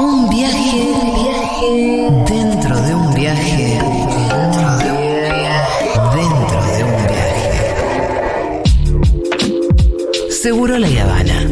Un viaje, dentro de un viaje, dentro de un viaje, dentro de un viaje. Seguro la Habana.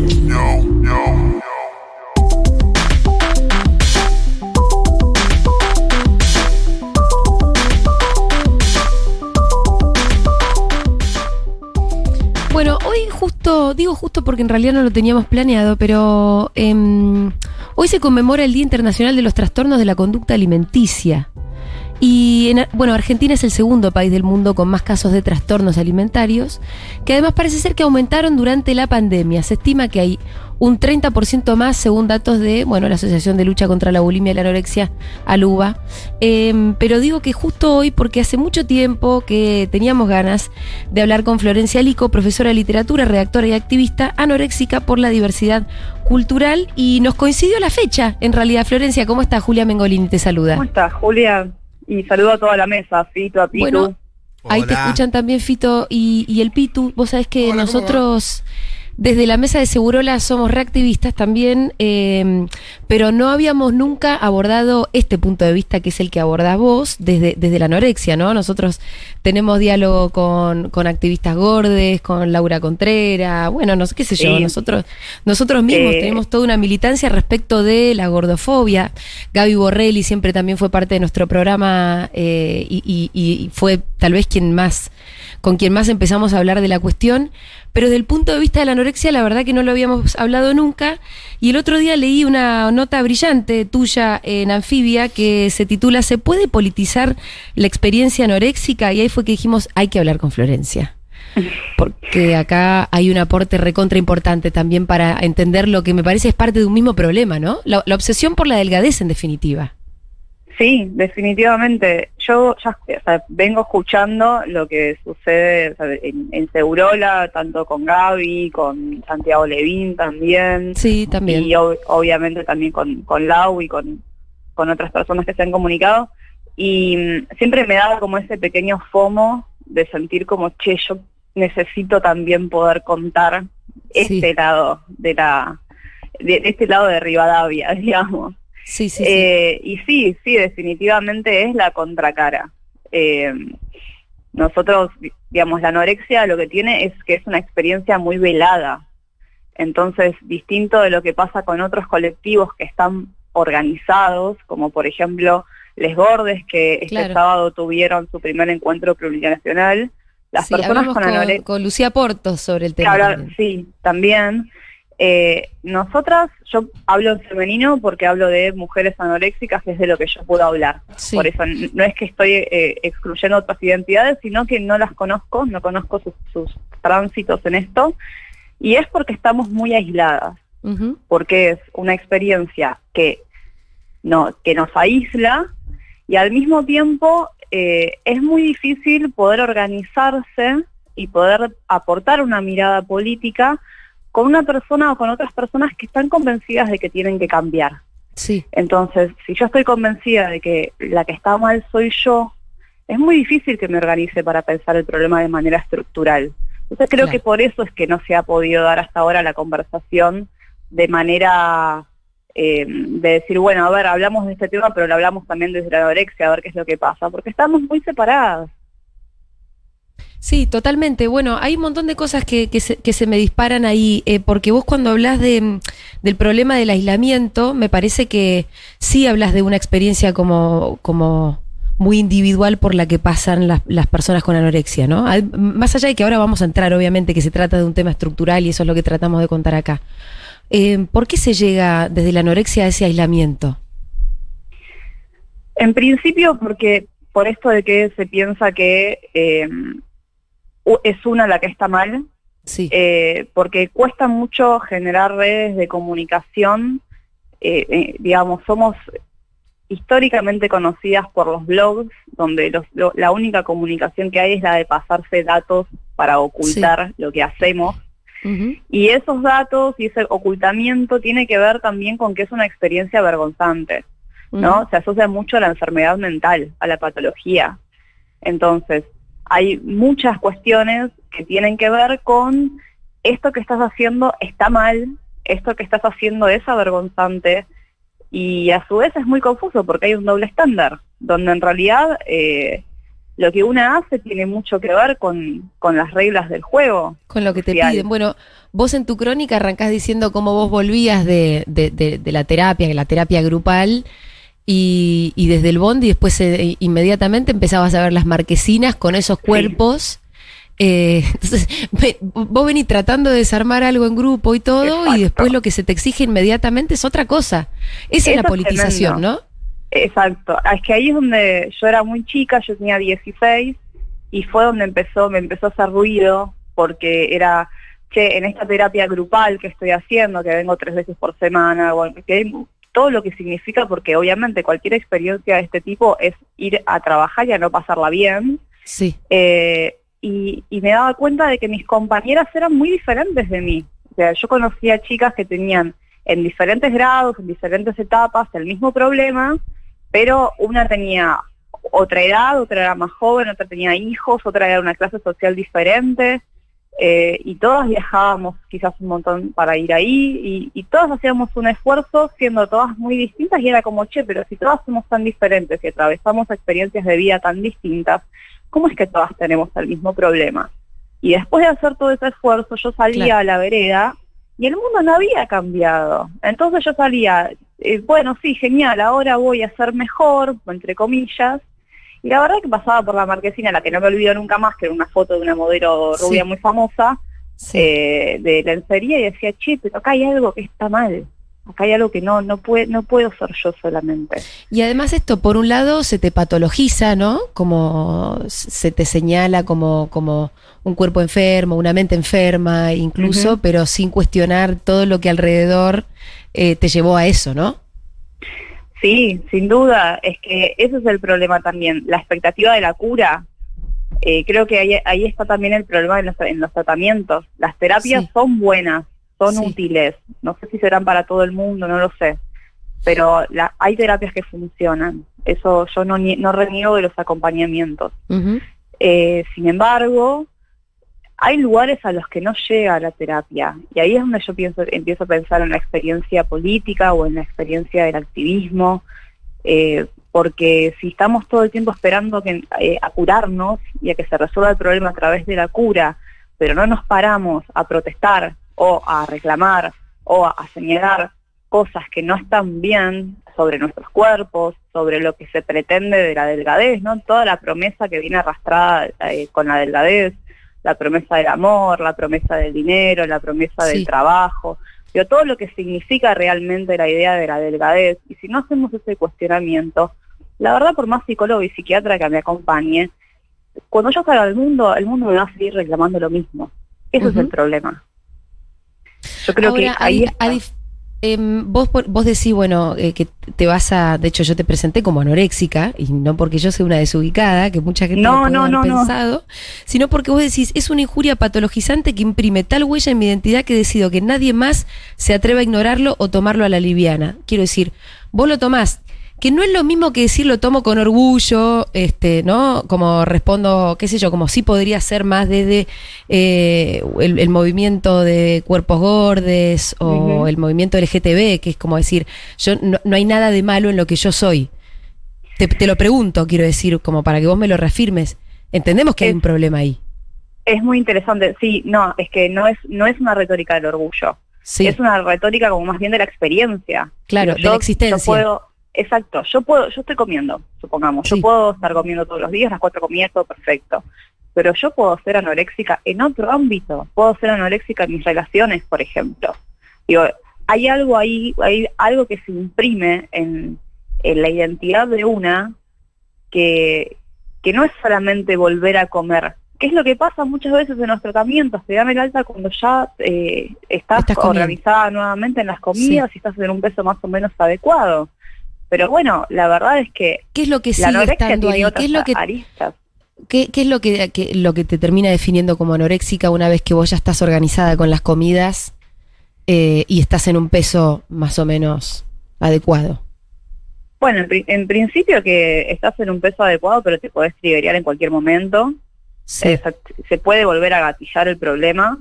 Bueno, hoy justo, digo justo porque en realidad no lo teníamos planeado, pero em, hoy se conmemora el Día Internacional de los Trastornos de la Conducta Alimenticia. Y en- bueno, Argentina es el segundo país del mundo con más casos de trastornos alimentarios, que además parece ser que aumentaron durante la pandemia. Se estima que hay un 30% más según datos de bueno, la Asociación de Lucha contra la Bulimia y la Anorexia, ALUBA. Em, pero digo que justo hoy, porque hace mucho tiempo que teníamos ganas de hablar con Florencia Lico, profesora de literatura, redactora y activista anoréxica por la diversidad cultural, y nos coincidió la fecha. En realidad, Florencia, ¿cómo está? Julia Mengolini te saluda. ¿Cómo estás, Julia? Y saludo a toda la mesa, Fito, a Pitu. Bueno, Ahí te escuchan también Fito y, y el Pitu. Vos sabés que Hola, ¿cómo nosotros desde la mesa de Segurola somos reactivistas también, eh, pero no habíamos nunca abordado este punto de vista que es el que abordás vos desde, desde la anorexia, ¿no? Nosotros tenemos diálogo con, con activistas gordes, con Laura Contreras, bueno, no sé qué sé yo, Sí. nosotros, nosotros mismos Eh, tenemos toda una militancia respecto de la gordofobia. Gaby Borrelli siempre también fue parte de nuestro programa eh, y, y- y fue tal vez quien más, con quien más empezamos a hablar de la cuestión. Pero desde el punto de vista de la anorexia, la verdad que no lo habíamos hablado nunca. Y el otro día leí una nota brillante tuya en Anfibia que se titula ¿Se puede politizar la experiencia anoréxica? Y ahí fue que dijimos, hay que hablar con Florencia. Porque acá hay un aporte recontra importante también para entender lo que me parece es parte de un mismo problema, ¿no? La, la obsesión por la delgadez, en definitiva. Sí, definitivamente. Yo ya o sea, vengo escuchando lo que sucede o sea, en, en Segurola, tanto con Gaby, con Santiago Levín también. Sí, también. Y ob- obviamente también con, con Lau y con, con otras personas que se han comunicado. Y mm, siempre me daba como ese pequeño fomo de sentir como, che, yo necesito también poder contar Sí. este lado de la, de, de este lado de Rivadavia, digamos. Sí, sí, sí. Eh, y sí, sí, definitivamente es la contracara. Eh, nosotros, di- digamos, la anorexia lo que tiene es que es una experiencia muy velada. Entonces, distinto de lo que pasa con otros colectivos que están organizados, como por ejemplo Les Gordes, que este Claro. sábado tuvieron su primer encuentro plurinacional, las Sí, personas con con, anorexia... con Lucía Portos sobre el tema. sí, también. Eh, nosotras, yo hablo en femenino porque hablo de mujeres anoréxicas, que es de lo que yo puedo hablar. Sí. Por eso no es que estoy eh, excluyendo otras identidades, sino que no las conozco, no conozco sus, sus tránsitos en esto. Y es porque estamos muy aisladas, porque es una experiencia que, no, que nos aísla y al mismo tiempo eh, es muy difícil poder organizarse y poder aportar una mirada política con una persona o con otras personas que están convencidas de que tienen que cambiar. Sí. Entonces, si yo estoy convencida de que la que está mal soy yo, es muy difícil que me organice para pensar el problema de manera estructural. Entonces creo Claro. que por eso es que no se ha podido dar hasta ahora la conversación de manera eh, de decir, bueno, a ver, hablamos de este tema, pero lo hablamos también desde la anorexia, a ver qué es lo que pasa, porque estamos muy separadas. Sí, totalmente. Bueno, hay un montón de cosas que, que, se, que se me disparan ahí, eh, porque vos cuando hablas de, mm, del problema del aislamiento, me parece que sí hablas de una experiencia como, como muy individual por la que pasan las, las personas con anorexia, ¿no? Al- más allá de que ahora vamos a entrar, obviamente, que se trata de un tema estructural y eso es lo que tratamos de contar acá. Eh, ¿Por qué se llega desde la anorexia a ese aislamiento? En principio, porque por esto de que se piensa que u- es una la que está mal, Sí, eh, porque cuesta mucho generar redes de comunicación, eh, eh, digamos, somos históricamente conocidas por los blogs, donde los- lo- la única comunicación que hay es la de pasarse datos para ocultar lo que hacemos. Y esos datos y ese ocultamiento tiene que ver también con que es una experiencia vergonzante. ¿no? Se asocia mucho a la enfermedad mental, a la patología. Entonces, hay muchas cuestiones que tienen que ver con esto que estás haciendo está mal, esto que estás haciendo es avergonzante, y a su vez es muy confuso porque hay un doble estándar, donde en realidad eh, lo que una hace tiene mucho que ver con, con las reglas del juego. Con lo que te piden. Bueno, vos en tu crónica arrancás diciendo cómo vos volvías de, de- de- de la terapia, la terapia grupal, y, y desde el bondi después eh, inmediatamente empezabas a ver las marquesinas con esos cuerpos. Eh, entonces, vos venís tratando de desarmar algo en grupo y todo, Exacto. y después lo que se te exige inmediatamente es otra cosa. Esa es la politización, tremendo. ¿no? Exacto, es que ahí es donde yo era muy chica, yo tenía 16 y fue donde empezó, me empezó a hacer ruido porque era, che, en esta terapia grupal que estoy haciendo, que vengo tres veces por semana, bueno, que hay todo lo que significa, porque obviamente cualquier experiencia de este tipo es ir a trabajar y a no pasarla bien, Sí. eh, y, y me daba cuenta de que mis compañeras eran muy diferentes de mí. O sea, yo conocía chicas que tenían en diferentes grados, en diferentes etapas, el mismo problema, pero una tenía otra edad, otra era más joven, otra tenía hijos, otra era una clase social diferente, eh, y todas viajábamos quizás un montón para ir ahí, y, y todas hacíamos un esfuerzo siendo todas muy distintas, y era como, che, pero si todas somos tan diferentes y atravesamos experiencias de vida tan distintas, ¿cómo es que todas tenemos el mismo problema? Y después de hacer todo ese esfuerzo, yo salía Claro. a la vereda y el mundo no había cambiado. Entonces yo salía, eh, bueno, sí, genial, ahora voy a ser mejor, entre comillas. Y la verdad que pasaba por la marquesina, la que no me olvido nunca más, que era una foto de una modelo rubia Sí. muy famosa, sí. eh, de lencería, y decía, che, pero acá hay algo que está mal. Acá hay algo que no, no, puede, no puedo ser yo solamente. Y además esto, por un lado, se te patologiza, ¿no? Como se te señala como, como un cuerpo enfermo, una mente enferma, incluso, pero sin cuestionar todo lo que alrededor eh, te llevó a eso, ¿no? Sí, sin duda, es que ese es el problema también, la expectativa de la cura. Eh, creo que ahí, ahí está también el problema en los, en los tratamientos. Las terapias Sí. son buenas, son Sí. útiles, no sé si serán para todo el mundo, no lo sé, pero la- hay terapias que funcionan, eso yo no, no reniego de los acompañamientos. Eh, sin embargo, hay lugares a los que no llega la terapia y ahí es donde yo pienso, empiezo a pensar en la experiencia política o en la experiencia del activismo, eh, porque si estamos todo el tiempo esperando que, eh, a curarnos y a que se resuelva el problema a través de la cura, pero no nos paramos a protestar o a reclamar o a, señalar cosas que no están bien sobre nuestros cuerpos, sobre lo que se pretende de la delgadez, ¿no? Toda la promesa que viene arrastrada eh, con la delgadez, la promesa del amor, la promesa del dinero, la promesa Sí. del trabajo, digo, todo lo que significa realmente la idea de la delgadez. Y si no hacemos ese cuestionamiento, la verdad, por más psicólogo y psiquiatra que me acompañe, cuando yo salga al mundo, el mundo me va a seguir reclamando lo mismo. Ese es el problema. Yo creo Ahora, que ahí. Em, vos, vos decís, bueno, eh, que te vas a. De hecho, yo te presenté como anoréxica, y no porque yo sea una desubicada, que mucha gente No, no, no, no. pensado, sino porque vos decís, es una injuria patologizante que imprime tal huella en mi identidad que decido que nadie más se atreva a ignorarlo o tomarlo a la liviana. Quiero decir, vos lo tomás. Que no es lo mismo que decir lo tomo con orgullo, este, ¿no? Como respondo, qué sé yo, como sí podría ser más desde eh, el, el movimiento de cuerpos gordes o el movimiento LGTB, que es como decir, yo no, no hay nada de malo en lo que yo soy. Te, te lo pregunto, quiero decir, como para que vos me lo reafirmes. Entendemos que hay un problema ahí. Es muy interesante. Sí, no, es que no es, no es una retórica del orgullo. Sí, Es una retórica como más bien de la experiencia. claro, de la existencia. Yo puedo, exacto, yo puedo, yo estoy comiendo, supongamos, Sí. yo puedo estar comiendo todos los días, las cuatro comidas, todo perfecto. Pero yo puedo ser anoréxica en otro ámbito, puedo ser anoréxica en mis relaciones, por ejemplo. Digo, hay algo ahí, hay algo que se imprime en, en la identidad de una que, que no es solamente volver a comer. ¿Qué es lo que pasa muchas veces en los tratamientos? Te dan el alta cuando ya eh, estás, organizada nuevamente en las comidas y estás en un peso más o menos adecuado. Pero bueno, la verdad es que ¿Qué es lo que sigue estando ahí? ¿Qué es lo que, aristas. qué, qué es lo que, que- lo que te termina definiendo como anoréxica una vez que vos ya estás organizada con las comidas eh, y estás en un peso más o menos adecuado? Bueno, en, en principio que estás en un peso adecuado, pero te podés triggerear en cualquier momento. Sí, Eh, se- se puede volver a gatillar el problema.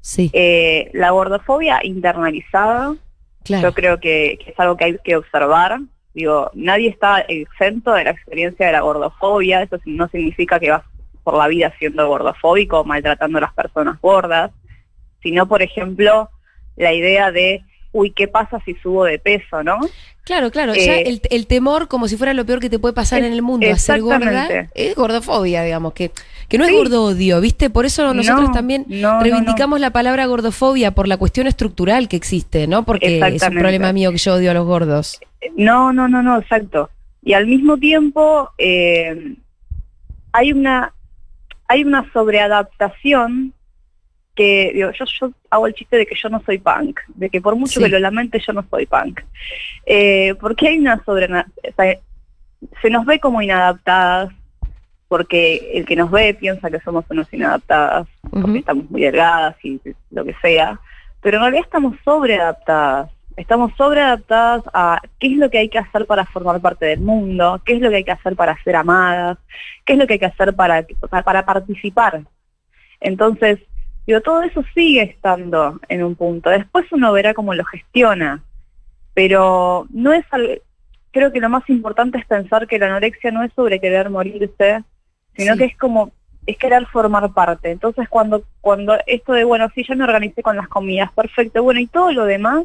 sí. Eh, la gordofobia internalizada Claro. Yo creo que, que es algo que hay que observar. Digo, nadie está exento de la experiencia de la gordofobia. Eso no significa que vas por la vida siendo gordofóbico o maltratando a las personas gordas, sino, por ejemplo, la idea de, uy, ¿qué pasa si subo de peso, no? Claro, claro, ya Eh, el, el temor como si fuera lo peor que te puede pasar Es- en el mundo, a ser gorda, es gordofobia, digamos, que, que no es Sí. gordo odio, ¿viste? Por eso nosotros No, también no, no, reivindicamos la palabra gordofobia por la cuestión estructural que existe, ¿no? Porque es un problema mío que yo odio a los gordos. No, no, no, no, exacto. Y al mismo tiempo eh, hay una hay una sobreadaptación que digo, yo, yo hago el chiste de que yo no soy punk, de que por mucho Sí. que lo lamente yo no soy punk. Eh, porque hay una sobre o sea, se nos ve como inadaptadas, porque el que nos ve piensa que somos unos inadaptadas, porque Ujú. estamos muy delgadas y lo que sea, pero en realidad estamos sobreadaptadas. Estamos sobreadaptadas a qué es lo que hay que hacer para formar parte del mundo, qué es lo que hay que hacer para ser amadas, qué es lo que hay que hacer para, para, para participar. Entonces, digo, todo eso sigue estando en un punto. Después uno verá cómo lo gestiona, pero no es al- creo que lo más importante es pensar que la anorexia no es sobre querer morirse, sino Sí. que es como es querer formar parte. Entonces cuando cuando esto de bueno, sí, yo me organicé con las comidas, perfecto, bueno, y todo lo demás,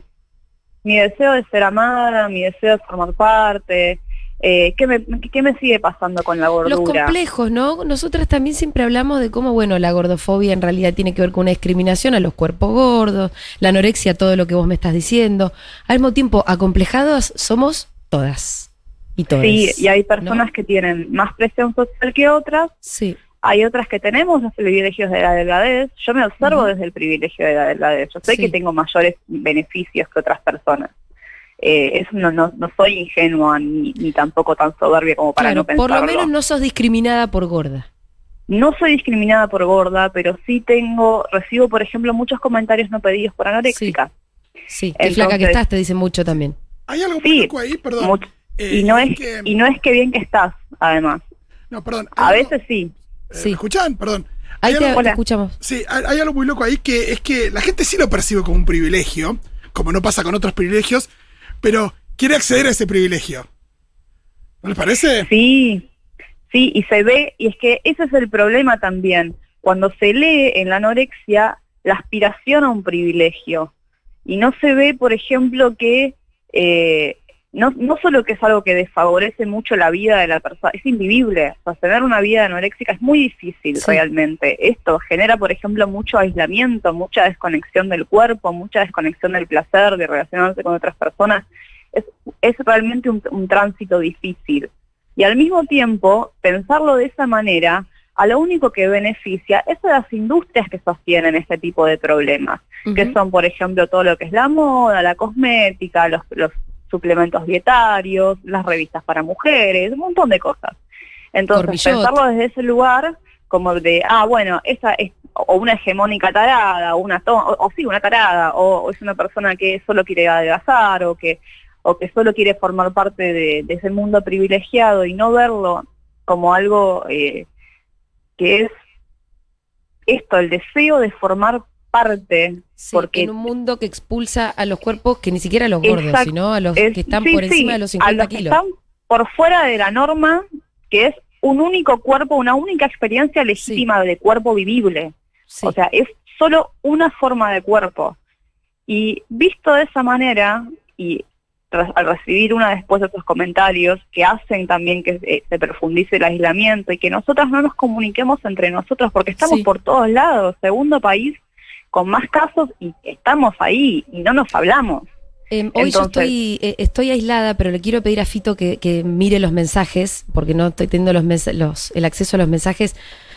mi deseo de ser amada, mi deseo de formar parte, eh, ¿qué, me, qué me sigue pasando con la Los gordura? complejos, ¿no? Nosotras también siempre hablamos de cómo, bueno, la gordofobia en realidad tiene que ver con una discriminación a los cuerpos gordos, la anorexia, todo lo que vos me estás diciendo. Al mismo tiempo, acomplejadas somos todas y todos. Sí, y hay personas que tienen más presión social que otras, Sí, hay otras que tenemos los privilegios de la delgadez. Yo me observo desde el privilegio de la delgadez. Yo sé Sí. que tengo mayores beneficios que otras personas. Eh, eso no, no, no soy ingenua ni, ni tampoco tan soberbia como para claro, no pensarlo. por lo menos no sos discriminada por gorda. No soy discriminada por gorda, pero sí tengo, recibo, por ejemplo, muchos comentarios no pedidos por anoréxica. Sí, qué flaca que estás, te dicen mucho también. Hay algo muy Sí, loco ahí, perdón. Mucho- Eh, y no es que- y no es que bien que estás, además. no, perdón. A algo- veces sí. eh, Sí. ¿Me escuchan? Perdón. Ahí Hay te, algo- te escuchamos. Sí, hay, hay algo muy loco ahí que es que la gente sí lo percibe como un privilegio, como no pasa con otros privilegios, pero quiere acceder a ese privilegio. ¿No les parece? Sí, sí, y se ve, y es que ese es el problema también. Cuando se lee en la anorexia la aspiración a un privilegio, y no se ve, por ejemplo, que eh, no, no solo que es algo que desfavorece mucho la vida de la persona, es invivible. O sea, tener una vida anoréxica es muy difícil Sí. realmente. Esto genera, por ejemplo, mucho aislamiento, mucha desconexión del cuerpo, mucha desconexión del placer, de relacionarse con otras personas. Es, es realmente un, un tránsito difícil. Y al mismo tiempo, pensarlo de esa manera, a lo único que beneficia es a las industrias que sostienen este tipo de problemas que son, por ejemplo, todo lo que es la moda, la cosmética, los, los suplementos dietarios, las revistas para mujeres, un montón de cosas. Entonces, pensarlo desde ese lugar, como de, ah, bueno, esa es o una hegemónica tarada, o una o, o sí, una tarada, o, o es una persona que solo quiere adelgazar, o que, o que solo quiere formar parte de, de ese mundo privilegiado y no verlo como algo eh, que es esto, el deseo de formar parte Sí, porque- en un mundo que expulsa a los cuerpos que ni siquiera a los gordos, sino a los Es- que están sí, por sí, encima de los a 50 los que kilos. están por fuera de la norma, que es un único cuerpo, una única experiencia legítima de cuerpo vivible. O sea, es solo una forma de cuerpo. Y visto de esa manera, y tras- al recibir una después de esos comentarios que hacen también que eh, se profundice el aislamiento y que nosotras no nos comuniquemos entre nosotros porque estamos Sí. por todos lados, segundo país con más casos y estamos ahí y no nos hablamos. Eh, hoy yo estoy, eh, estoy aislada, pero le quiero pedir a Fito que, que mire los mensajes, porque no estoy teniendo los, el acceso a los mensajes.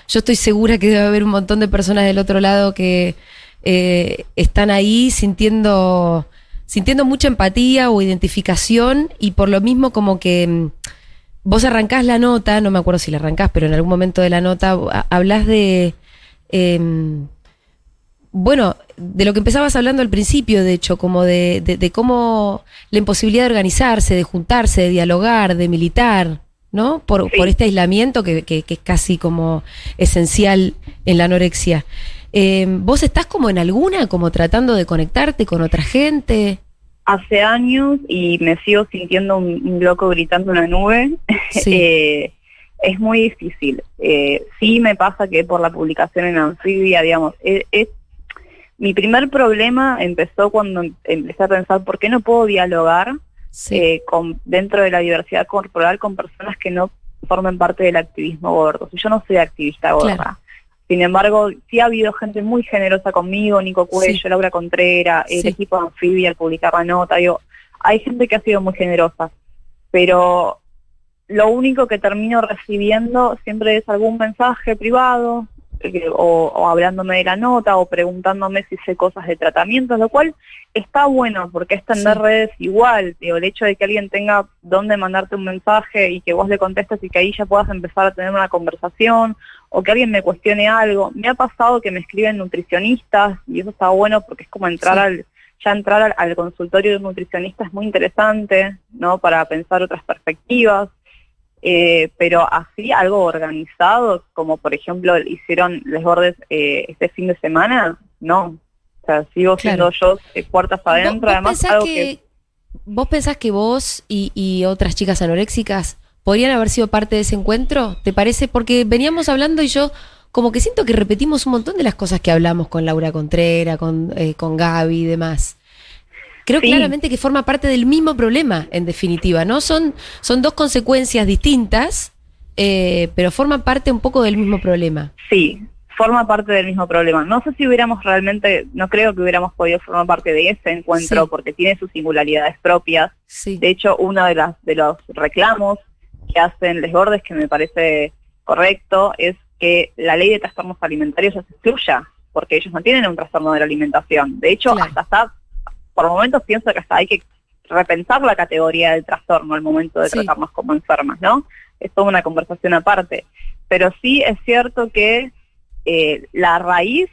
Yo estoy segura que debe haber un montón de personas del otro lado que eh, están ahí sintiendo, sintiendo mucha empatía o identificación y por lo mismo como que mm, vos arrancás la nota, no me acuerdo si la arrancás, pero en algún momento de la nota hablas de... bueno, de lo que empezabas hablando al principio, de hecho, como de, de- de cómo la imposibilidad de organizarse, de juntarse, de dialogar, de militar, ¿no? Por, Sí. por este aislamiento que, que- que es casi como esencial en la anorexia. Eh, ¿Vos estás como en alguna, como tratando de conectarte con otra gente? hace años y me sigo sintiendo un, un loco gritando en la nube. Sí. Eh, es muy difícil. Eh, sí me pasa que por la publicación en Anfibia, digamos, es, es- mi primer problema empezó cuando em- empecé a pensar por qué no puedo dialogar Sí. eh, con, dentro de la diversidad corporal con personas que no formen parte del activismo gordo. Si yo no soy activista gorda. Claro. Sin embargo, sí ha habido gente muy generosa conmigo, Nico Cuello, Sí. Laura Contreras, el Sí. equipo de Anfibia al publicar la nota. Digo, hay gente que ha sido muy generosa, pero lo único que termino recibiendo siempre es algún mensaje privado o, o hablándome de la nota o preguntándome si sé cosas de tratamientos, lo cual está bueno porque es tender Sí. redes igual. Digo, el hecho de que alguien tenga dónde mandarte un mensaje y que vos le contestes y que ahí ya puedas empezar a tener una conversación o que alguien me cuestione algo. Me ha pasado que me escriben nutricionistas y eso está bueno porque es como entrar Sí. al ya entrar al, al consultorio de un nutricionista es muy interesante, ¿no? Para pensar otras perspectivas. Eh, pero así algo organizado, como por ejemplo hicieron Les Bordes eh, este fin de semana, no. O sea, sigo Claro. siendo yo eh, puertas ¿Vos- adentro, vos además algo que, que... ¿Vos pensás que vos y, y otras chicas anoréxicas podrían haber sido parte de ese encuentro? ¿Te parece? Porque veníamos hablando y yo como que siento que repetimos un montón de las cosas que hablamos con Laura Contreras, con, eh, con Gaby y demás. Creo Sí. claramente que forma parte del mismo problema, en definitiva, ¿no? Son, son dos consecuencias distintas, eh, pero forman parte un poco del mismo problema. Sí, forma parte del mismo problema. No sé si hubiéramos realmente, no creo que hubiéramos podido formar parte de ese encuentro Sí. porque tiene sus singularidades propias. Sí. De hecho, uno de, las, de los reclamos que hacen Les Gordes, que me parece correcto, es que la ley de trastornos alimentarios se excluya, porque ellos no tienen un trastorno de la alimentación. De hecho, Claro. hasta está, por momentos pienso que hasta hay que repensar la categoría del trastorno al momento de Sí. tratarnos como enfermas, ¿no? Es toda una conversación aparte. Pero sí es cierto que eh, la raíz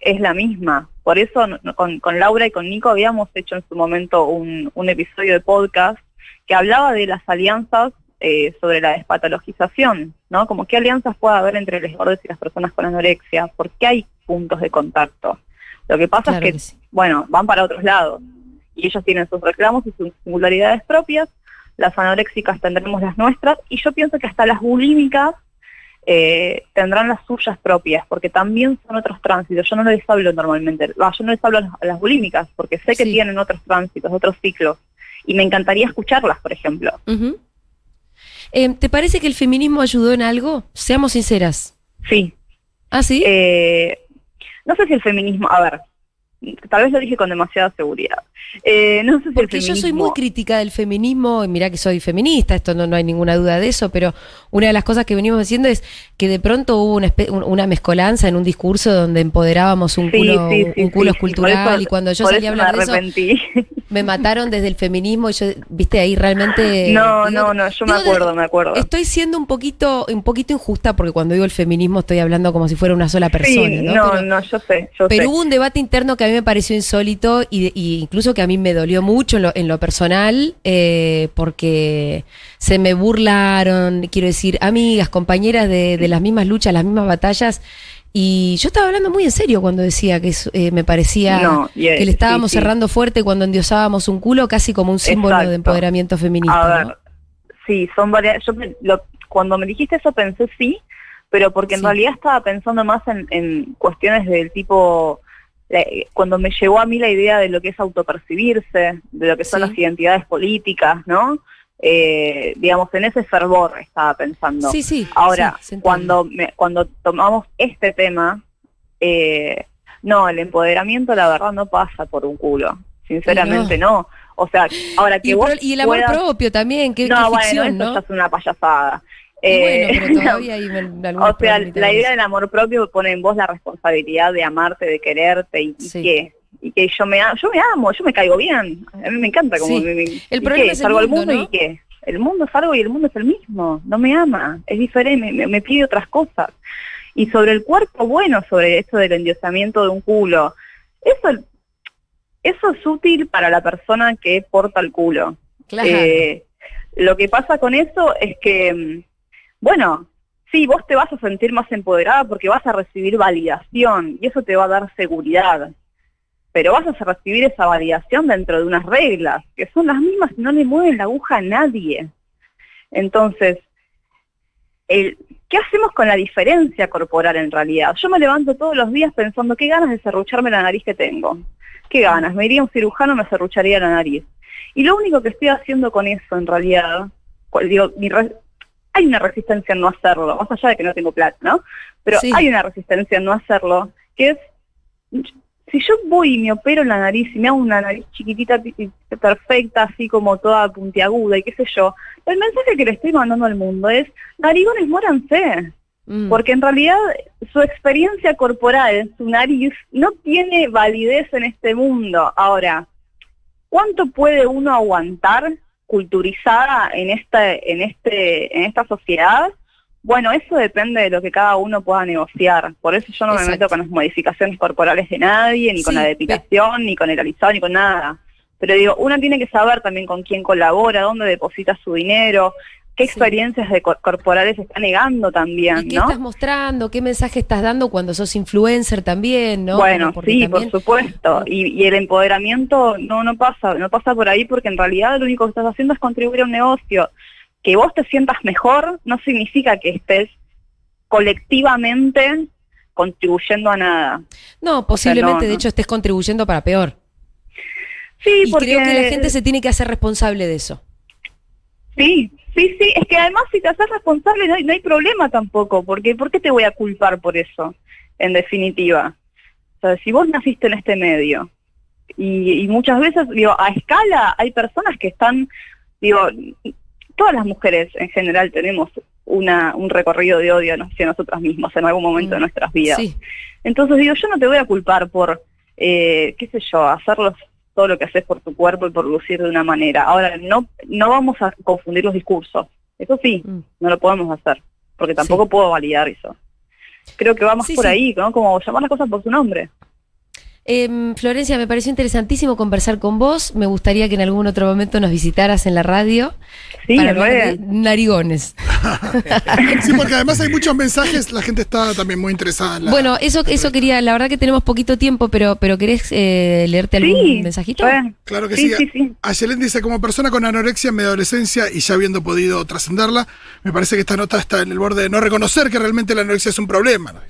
es la misma. Por eso con, con Laura y con Nico habíamos hecho en su momento un, un episodio de podcast que hablaba de las alianzas eh, sobre la despatologización, ¿no? Como qué alianzas puede haber entre los gordos y las personas con anorexia, por qué hay puntos de contacto. Lo que pasa Claro es que, que sí. bueno, van para otros lados y ellos tienen sus reclamos y sus singularidades propias, las anoréxicas tendremos las nuestras y yo pienso que hasta las bulímicas eh, tendrán las suyas propias, porque también son otros tránsitos. Yo no les hablo normalmente, ah, yo no les hablo a las, bulímicas, porque sé que Sí. tienen otros tránsitos, otros ciclos, y me encantaría escucharlas, por ejemplo. Eh, ¿Te parece que el feminismo ayudó en algo? Seamos sinceras. Sí. ¿Ah, sí? Eh, no sé si el feminismo, a ver, tal vez lo dije con demasiada seguridad. Eh, no sé si Porque el yo feminismo, soy muy crítica del feminismo, y mirá que soy feminista, esto no, no hay ninguna duda de eso, pero una de las cosas que venimos haciendo es que de pronto hubo una, una mezcolanza en un discurso donde empoderábamos un Sí, culo, sí, un- sí, un culo escultural, eso- y cuando yo salí a hablar me de eso, me mataron desde el feminismo, y yo, viste, ahí realmente... no, digo- no, no, yo me de- acuerdo, me acuerdo. Estoy siendo un poquito, un poquito injusta porque cuando digo el feminismo estoy hablando como si fuera una sola persona, ¿no? no, Pero- no, yo sé, yo pero sé. hubo un debate interno que mí me pareció insólito y, y incluso que a mí me dolió mucho en lo, en lo personal eh, porque se me burlaron, quiero decir, amigas, compañeras de, de las mismas luchas, las mismas batallas. Y yo estaba hablando muy en serio cuando decía que eh, me parecía No, que le estábamos sí, sí. cerrando fuerte cuando endiosábamos un culo casi como un símbolo de empoderamiento feminista. A ver, ¿no? sí, son varias. Yo lo- cuando me dijiste eso pensé sí, pero porque en Sí. realidad estaba pensando más en, en cuestiones del tipo. La- cuando me llegó a mí la idea de lo que es autopercibirse, de lo que son Sí. las identidades políticas, ¿no? Eh, digamos, en ese fervor estaba pensando. Sí, sí. Ahora, sí, cuando, me- cuando tomamos este tema, eh, no, el empoderamiento la verdad no pasa por un culo. Sinceramente no. O sea, ahora que y, vos pro- y el amor puedas- propio también, qué, no, bueno, ficción, eso ¿no? ya es una payasada. Y Eh, bueno, pero todavía hay o sea, la de idea del amor propio pone en vos la responsabilidad de amarte, de quererte y, y Sí. qué. Y que yo me, yo me amo, yo me caigo bien. A mí me encanta como Sí. me- me- El ¿y problema qué? es el Salgo al mundo, mundo ¿no? y qué. El mundo es algo y el mundo es el mismo. No me ama, es diferente, me, me- me pide otras cosas. Y sobre el cuerpo, bueno, sobre esto del endiosamiento de un culo, eso, eso es útil para la persona que porta el culo. Claro. Eh, lo que pasa con eso es que, mm, bueno, sí, vos te vas a sentir más empoderada porque vas a recibir validación y eso te va a dar seguridad. pero vas a recibir esa validación dentro de unas reglas, que son las mismas y no le mueven la aguja a nadie. Entonces, ¿qué hacemos con la diferencia corporal en realidad? Yo me levanto todos los días pensando qué ganas de serrucharme la nariz que tengo. ¿Qué ganas? Me iría un cirujano, me serrucharía la nariz. Y lo único que estoy haciendo con eso en realidad, digo, mi hay una resistencia en no hacerlo, más allá de que no tengo plata, ¿no? Pero Sí. hay una resistencia en no hacerlo, que es, si yo voy y me opero la nariz y me hago una nariz chiquitita, perfecta, así como toda puntiaguda y qué sé yo, el mensaje que le estoy mandando al mundo es, narigones, muéranse. Mm. Porque en realidad su experiencia corporal, su nariz, no tiene validez en este mundo. Ahora, ¿cuánto puede uno aguantar culturizada en esta, en este, en esta sociedad? Bueno, eso depende de lo que cada uno pueda negociar. Por eso yo no me meto con las modificaciones corporales de nadie, ni con la depilación, ni con el alisado, ni con nada. Pero digo, uno tiene que saber también con quién colabora, dónde deposita su dinero, qué Sí. experiencias de cor- corporales está negando también, ¿Y qué ¿no? estás mostrando? ¿Qué mensaje estás dando cuando sos influencer también, no? Bueno, porque sí, también- por supuesto. Y, y el empoderamiento no no pasa, no pasa por ahí porque en realidad lo único que estás haciendo es contribuir a un negocio. Que vos te sientas mejor no significa que estés colectivamente contribuyendo a nada. No, posiblemente, no, de hecho, estés contribuyendo para peor. Sí, y porque creo que la gente se tiene que hacer responsable de eso. Sí, sí, sí, es que además si te haces responsable no hay, no hay problema tampoco, porque ¿por qué te voy a culpar por eso? En definitiva. O sea, si vos naciste en este medio y, y muchas veces, digo, a escala hay personas que están, digo, todas las mujeres en general tenemos una, un recorrido de odio hacia nosotras mismas en algún momento Mm, de nuestras vidas. Sí, Entonces digo, yo no te voy a culpar por, eh, qué sé yo, hacerlos todo lo que haces por tu cuerpo y por lucir de una manera. Ahora, no, no vamos a confundir los discursos. Eso sí, Mm. no lo podemos hacer, porque tampoco Sí. puedo validar eso. Creo que va más Sí, por sí. ahí, ¿no? Como llamar las cosas por su nombre. Em, Florencia, me pareció interesantísimo conversar con vos. Me gustaría que en algún otro momento nos visitaras en la radio Sí, para hablar de narigones. Sí, porque además hay muchos mensajes, la gente está también muy interesada en la. Bueno, eso, eso quería, la verdad que tenemos poquito tiempo, pero, pero ¿querés eh, leerte algún Sí, mensajito? re. Claro que Sí, sí. sí, sí. Ayelen dice, como persona con anorexia en mi adolescencia y ya habiendo podido trascenderla, me parece que esta nota está en el borde de no reconocer que realmente la anorexia es un problema. ¿no?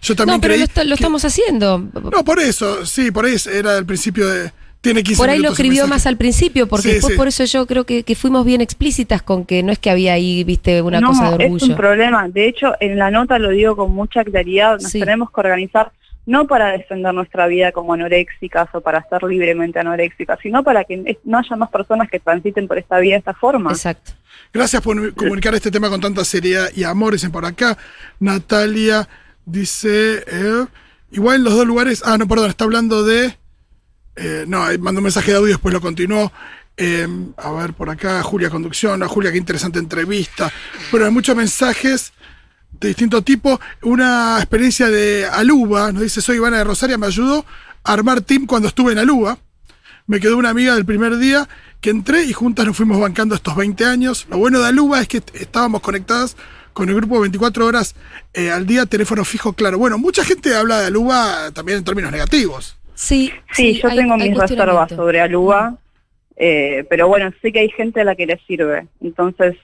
Dice. Yo también No, pero creí lo, está- lo que- estamos haciendo. No, por eso, sí, por ahí era el principio de... Tiene 15 Por ahí lo escribió más al principio, porque Sí, después sí. por eso yo creo que, que fuimos bien explícitas con que no es que había ahí, viste, una no, cosa de es un orgullo. problema. De hecho, en la nota lo digo con mucha claridad. Nos Sí. tenemos que organizar no para defender nuestra vida como anoréxicas o para ser libremente anoréxicas, sino para que no haya más personas que transiten por esta vida de esta forma. Exacto. Gracias por comunicar este tema con tanta seriedad y amor, dicen por acá. Natalia dice, eh, igual en los dos lugares, ah, no, perdón, está hablando de, eh, no, mandó un mensaje de audio, después lo continuó. Eh, a ver, por acá, Julia Conducción, a Julia, qué interesante entrevista. Bueno, hay muchos mensajes de distinto tipo. Una experiencia de Aluba, nos dice, soy Ivana de Rosaria, me ayudó a armar team cuando estuve en Aluba. Me quedó una amiga del primer día que entré y juntas nos fuimos bancando estos 20 años. Lo bueno de Aluba es que est- estábamos conectadas con el grupo 24 horas eh, al día, teléfono fijo, claro. Bueno, mucha gente habla de Aluba también en términos negativos. Sí, Sí, yo hay- tengo hay mis reservas sobre Aluba, eh, pero bueno, sé que hay gente a la que le sirve, entonces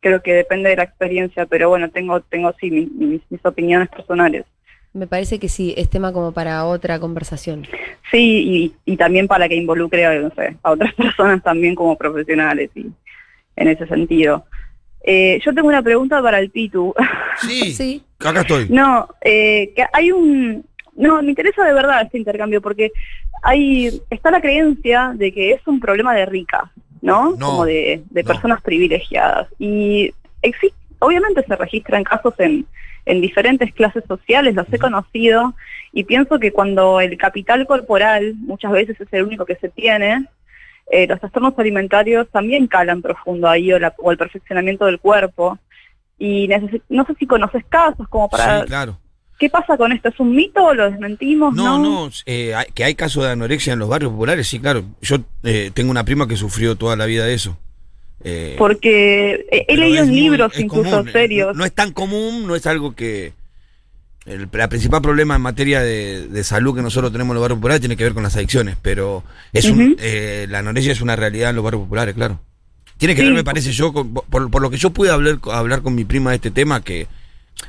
creo que depende de la experiencia, pero bueno, tengo, tengo sí mi- mis, mis opiniones personales. Me parece que sí, es tema como para otra conversación. Sí, y, y también para que involucre a, no sé, a otras personas también como profesionales y en ese sentido. Eh, yo tengo una pregunta para el Pitu. Sí, Sí. acá estoy. No, eh, que hay un... No, me interesa de verdad este intercambio porque hay está la creencia de que es un problema de ricas, ¿no? No, Como de, de no. personas privilegiadas. Y existe, obviamente se registran casos en, en diferentes clases sociales, los he conocido, y pienso que cuando el capital corporal muchas veces es el único que se tiene, eh, los trastornos alimentarios también calan profundo ahí o, la- o el perfeccionamiento del cuerpo. Y no sé si conoces casos como para... Sí, claro. ¿Qué pasa con esto? ¿Es un mito o lo desmentimos? No, No, no, eh, que hay casos de anorexia en los barrios populares, sí, claro. Yo eh, tengo una prima que sufrió toda la vida de eso. Eh, Porque he, leído libros incluso común, eh, serios. No es tan común, no es algo que, el la principal problema en materia de, de salud que nosotros tenemos en los barrios populares tiene que ver con las adicciones, pero es un, eh, la anorexia es una realidad en los barrios populares, claro. Tiene que ver, me parece yo, con- por, por lo que yo pude hablar, hablar con mi prima de este tema, que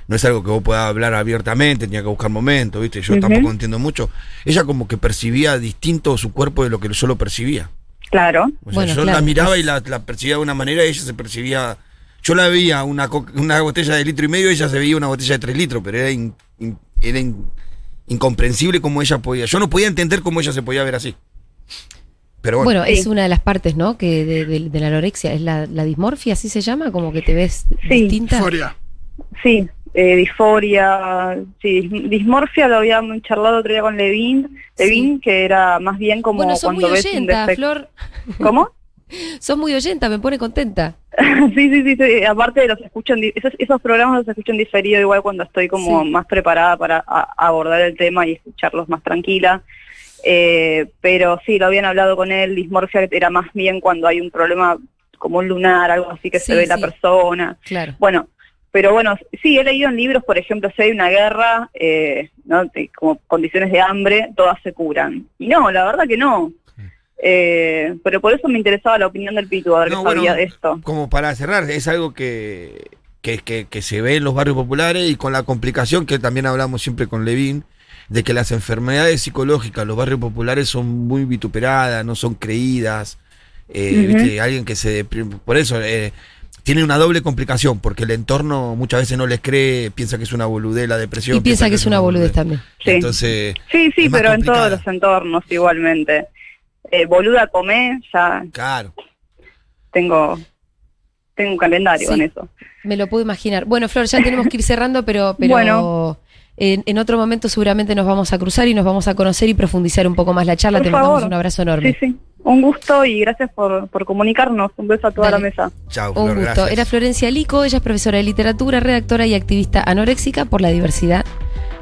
no es algo que vos puedas hablar abiertamente, tenía que buscar momentos, ¿viste? Yo tampoco entiendo mucho. Ella como que percibía distinto su cuerpo de lo que yo lo percibía. Claro. O sea, Bueno, yo claro, la miraba y la, la percibía de una manera y ella se percibía. Yo la veía una, una botella de litro y medio y ella se veía una botella de tres litros, pero era, in- in- era in- incomprensible cómo ella podía. Yo no podía entender cómo ella se podía ver así. Pero bueno, Bueno, es una de las partes, ¿no? Que de, de- de la anorexia, es la, la dismorfia, así se llama, como que te ves Sí. distinta. Euforia. Sí, eh, disforia, sí, dis- dismorfia lo habíamos charlado otro día con Levin, Levin que era más bien como bueno, cuando muy ves un oyenta, defecto. Flor. ¿Cómo? Sos muy oyenta, me pone contenta. sí, sí, sí, sí, aparte los escucho en di- esos, esos programas los escucho en diferido igual cuando estoy como Sí. más preparada para a- abordar el tema y escucharlos más tranquila. Eh, pero sí, lo habían hablado con él, dismorfia era más bien cuando hay un problema como un lunar, algo así que Sí, se ve la persona. Claro. Bueno, pero bueno, sí, he leído en libros, por ejemplo, si hay una guerra, eh, ¿no? Como condiciones de hambre, todas se curan. Y no, la verdad que no. Eh, pero por eso me interesaba la opinión del Pitu, a ver No, qué bueno, sabía de esto. como para cerrar, es algo que, que, que- que se ve en los barrios populares y con la complicación que también hablamos siempre con Levin, de que las enfermedades psicológicas en los barrios populares son muy vituperadas, no son creídas. Eh. Alguien que se deprim- Por eso eh, tiene una doble complicación, porque el entorno muchas veces no les cree, piensa que es una boludez la depresión. Y piensa que es una boludez también. Sí. Entonces, Sí, sí, pero en todos los entornos igualmente. Eh, boluda comé, ya claro. tengo, tengo un calendario Sí. con eso. Me lo puedo imaginar. Bueno, Flor, ya tenemos que ir cerrando, pero, pero Bueno. en, en otro momento seguramente nos vamos a cruzar y nos vamos a conocer y profundizar un poco más la charla. Por Te mandamos un abrazo enorme. Sí, sí. Un gusto y gracias por, por comunicarnos. Un beso a toda Dale. la mesa. Chao, Un gusto. gracias. Era Florencia Lico, ella es profesora de literatura, redactora y activista anoréxica por la diversidad